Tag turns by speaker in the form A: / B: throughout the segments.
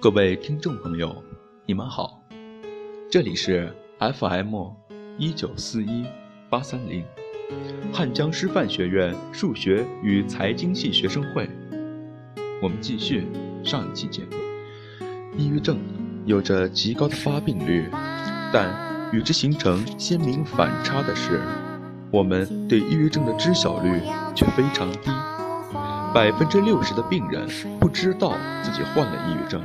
A: 各位听众朋友，你们好，这里是 FM 一九四一八三零，汉江师范学院数学与财经系学生会。我们继续上一期节目。抑郁症有着极高的发病率，但与之形成鲜明反差的是，我们对抑郁症的知晓率却非常低。百分之六十的病人不知道自己患了抑郁症，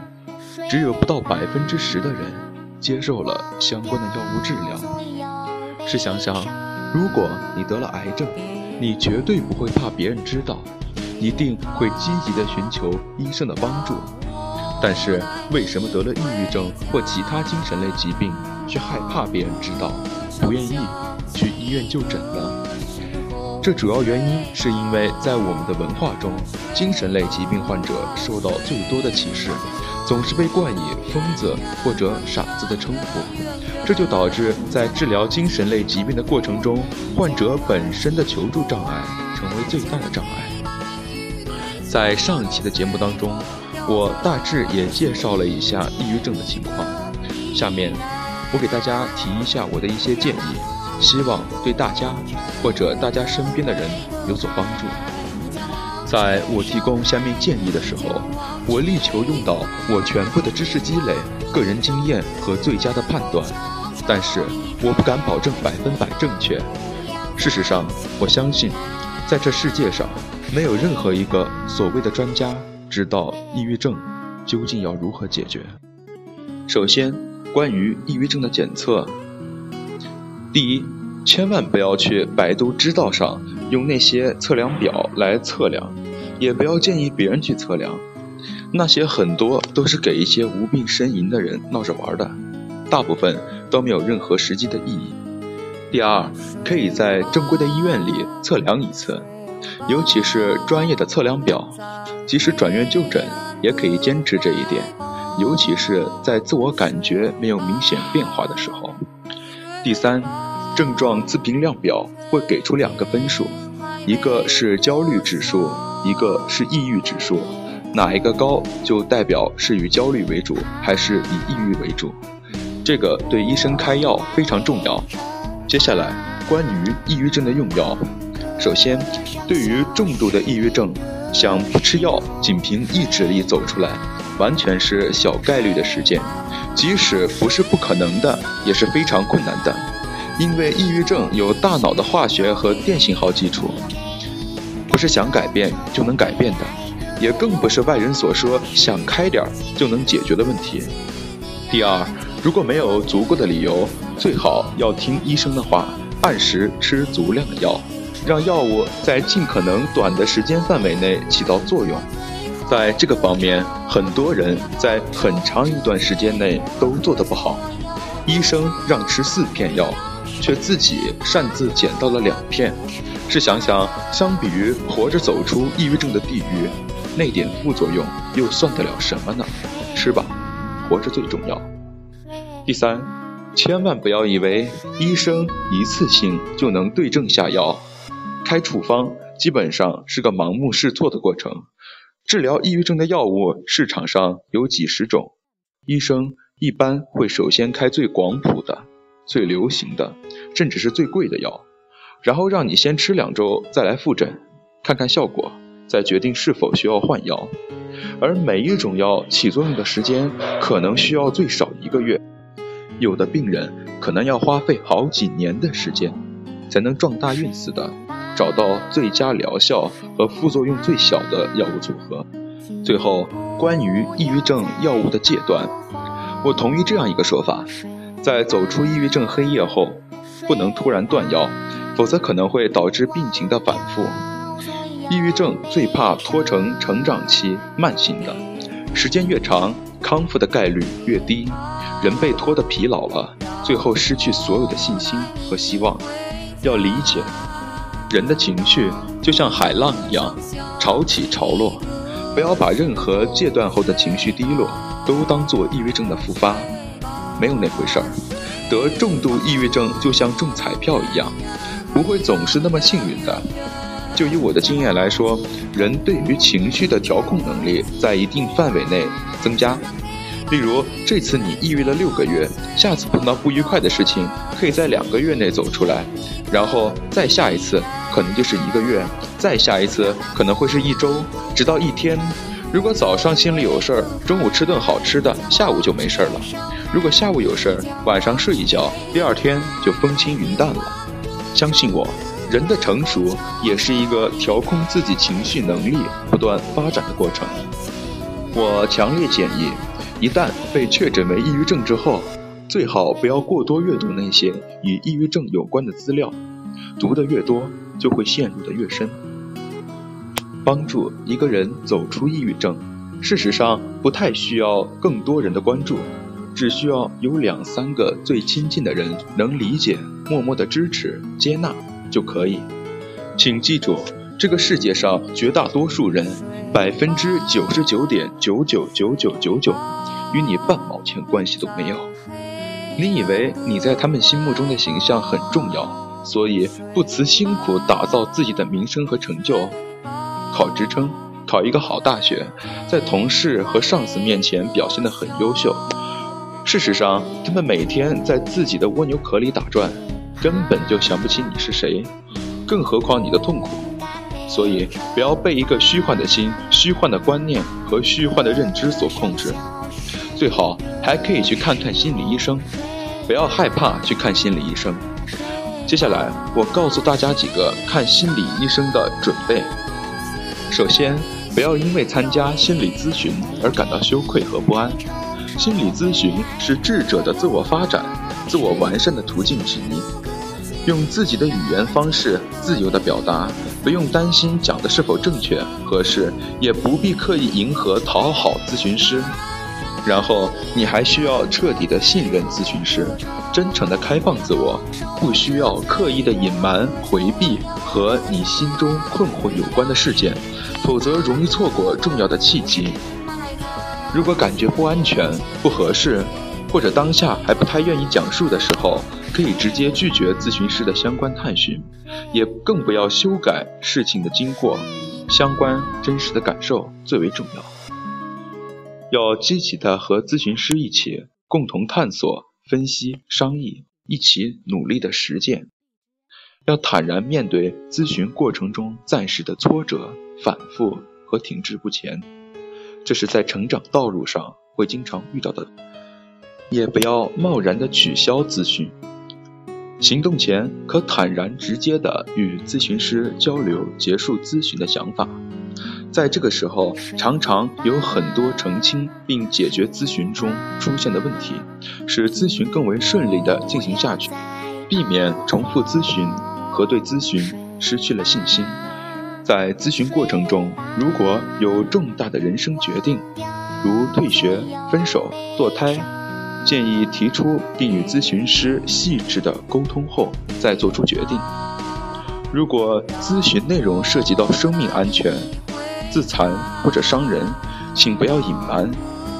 A: 只有不到百分之十的人接受了相关的药物治疗。试想想，如果你得了癌症，你绝对不会怕别人知道，一定会积极的寻求医生的帮助。但是，为什么得了抑郁症或其他精神类疾病，却害怕别人知道，不愿意去医院就诊呢？这主要原因是因为在我们的文化中，精神类疾病患者受到最多的歧视，总是被冠以“疯子”或者“傻子”的称呼，这就导致在治疗精神类疾病的过程中，患者本身的求助障碍成为最大的障碍。在上一期的节目当中，我大致也介绍了一下抑郁症的情况，下面我给大家提一下我的一些建议。希望对大家或者大家身边的人有所帮助。在我提供下面建议的时候，我力求用到我全部的知识积累、个人经验和最佳的判断，但是我不敢保证百分百正确。事实上，我相信，在这世界上，没有任何一个所谓的专家知道抑郁症究竟要如何解决。首先，关于抑郁症的检测。第一，千万不要去百度知道上用那些测量表来测量，也不要建议别人去测量，那些很多都是给一些无病呻吟的人闹着玩的，大部分都没有任何实际的意义。第二，可以在正规的医院里测量一次，尤其是专业的测量表，即使转院就诊也可以坚持这一点，尤其是在自我感觉没有明显变化的时候。第三，症状自评量表会给出两个分数，一个是焦虑指数，一个是抑郁指数，哪一个高就代表是以焦虑为主还是以抑郁为主，这个对医生开药非常重要。接下来关于抑郁症的用药，首先，对于重度的抑郁症，想不吃药仅凭意志力走出来，完全是小概率的事件。即使不是不可能的，也是非常困难的，因为抑郁症有大脑的化学和电信号基础，不是想改变就能改变的，也更不是外人所说想开点就能解决的问题。第二，如果没有足够的理由，最好要听医生的话，按时吃足量的药，让药物在尽可能短的时间范围内起到作用。在这个方面，很多人在很长一段时间内都做得不好。医生让吃四片药，却自己擅自捡到了两片。试想想，相比于活着走出抑郁症的地狱，那点副作用又算得了什么呢？吃吧，活着最重要。第三，千万不要以为医生一次性就能对症下药，开处方基本上是个盲目试错的过程。治疗抑郁症的药物市场上有几十种，医生一般会首先开最广谱的、最流行的，甚至是最贵的药，然后让你先吃两周再来复诊，看看效果，再决定是否需要换药。而每一种药起作用的时间可能需要最少一个月，有的病人可能要花费好几年的时间，才能撞大运似的。找到最佳疗效和副作用最小的药物组合。最后，关于抑郁症药物的戒断，我同意这样一个说法：在走出抑郁症黑夜后，不能突然断药，否则可能会导致病情的反复。抑郁症最怕拖成成长期慢性的，时间越长，康复的概率越低。人被拖得疲劳了，最后失去所有的信心和希望。要理解。人的情绪就像海浪一样，潮起潮落。不要把任何戒断后的情绪低落都当做抑郁症的复发，没有那回事儿。得重度抑郁症就像中彩票一样，不会总是那么幸运的。就以我的经验来说，人对于情绪的调控能力在一定范围内增加，例如，这次你抑郁了六个月，下次碰到不愉快的事情，可以在两个月内走出来，然后再下一次可能就是一个月，再下一次可能会是一周，直到一天。如果早上心里有事儿，中午吃顿好吃的，下午就没事儿了；如果下午有事儿，晚上睡一觉，第二天就风轻云淡了。相信我，人的成熟也是一个调控自己情绪能力不断发展的过程。我强烈建议，一旦被确诊为抑郁症之后，最好不要过多阅读那些与抑郁症有关的资料，读得越多，就会陷入的越深。帮助一个人走出抑郁症，事实上不太需要更多人的关注，只需要有两三个最亲近的人能理解、默默的支持、接纳就可以。请记住，这个世界上绝大多数人，百分之九十九点九九九九九九，与你半毛钱关系都没有。你以为你在他们心目中的形象很重要，所以不辞辛苦打造自己的名声和成就。考职称，考一个好大学，在同事和上司面前表现得很优秀。事实上，他们每天在自己的蜗牛壳里打转，根本就想不起你是谁，更何况你的痛苦。所以，不要被一个虚幻的心、虚幻的观念和虚幻的认知所控制。最好还可以去看看心理医生，不要害怕去看心理医生。接下来，我告诉大家几个看心理医生的准备。首先，不要因为参加心理咨询而感到羞愧和不安。心理咨询是智者的自我发展、自我完善的途径之一。用自己的语言方式自由地表达，不用担心讲的是否正确、合适，也不必刻意迎合讨好咨询师。然后，你还需要彻底的信任咨询师，真诚的开放自我，不需要刻意的隐瞒、回避和你心中困惑有关的事件。否则容易错过重要的契机。如果感觉不安全、不合适，或者当下还不太愿意讲述的时候，可以直接拒绝咨询师的相关探询，也更不要修改事情的经过。相关真实的感受最为重要。要积极的和咨询师一起共同探索、分析、商议，一起努力的实践。要坦然面对咨询过程中暂时的挫折、反复和停滞不前，这是在成长道路上会经常遇到的。也不要贸然的取消咨询，行动前可坦然直接的与咨询师交流结束咨询的想法。在这个时候，常常有很多澄清并解决咨询中出现的问题，使咨询更为顺利的进行下去，避免重复咨询。和对咨询失去了信心，在咨询过程中，如果有重大的人生决定，如退学、分手、堕胎，建议提出并与咨询师细致的沟通后再做出决定。如果咨询内容涉及到生命安全、自残或者伤人，请不要隐瞒，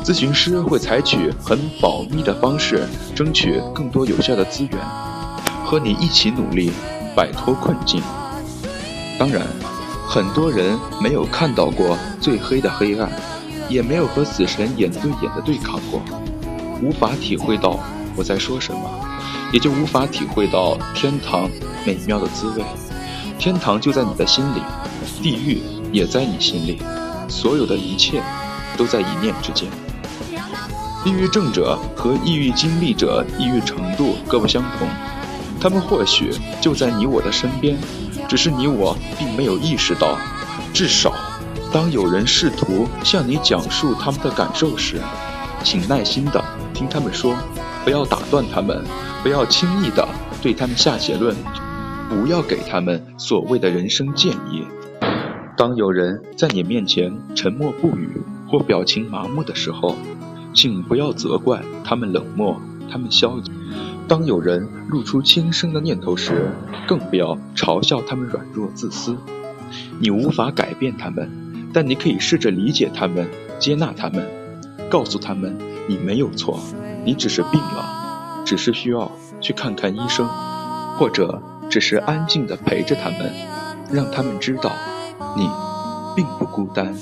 A: 咨询师会采取很保密的方式，争取更多有效的资源，和你一起努力。摆脱困境。当然，很多人没有看到过最黑的黑暗，也没有和死神眼对眼的对抗过，无法体会到我在说什么，也就无法体会到天堂美妙的滋味。天堂就在你的心里，地狱也在你心里，所有的一切都在一念之间。抑郁症者和抑郁经历者抑郁程度各不相同。他们或许就在你我的身边，只是你我并没有意识到。至少，当有人试图向你讲述他们的感受时，请耐心的听他们说，不要打断他们，不要轻易地对他们下结论，不要给他们所谓的人生建议。当有人在你面前沉默不语或表情麻木的时候，请不要责怪他们冷漠，他们消极。当有人露出轻生的念头时，更不要嘲笑他们软弱自私。你无法改变他们，但你可以试着理解他们，接纳他们，告诉他们你没有错，你只是病了，只是需要去看看医生，或者只是安静的陪着他们，让他们知道你并不孤单。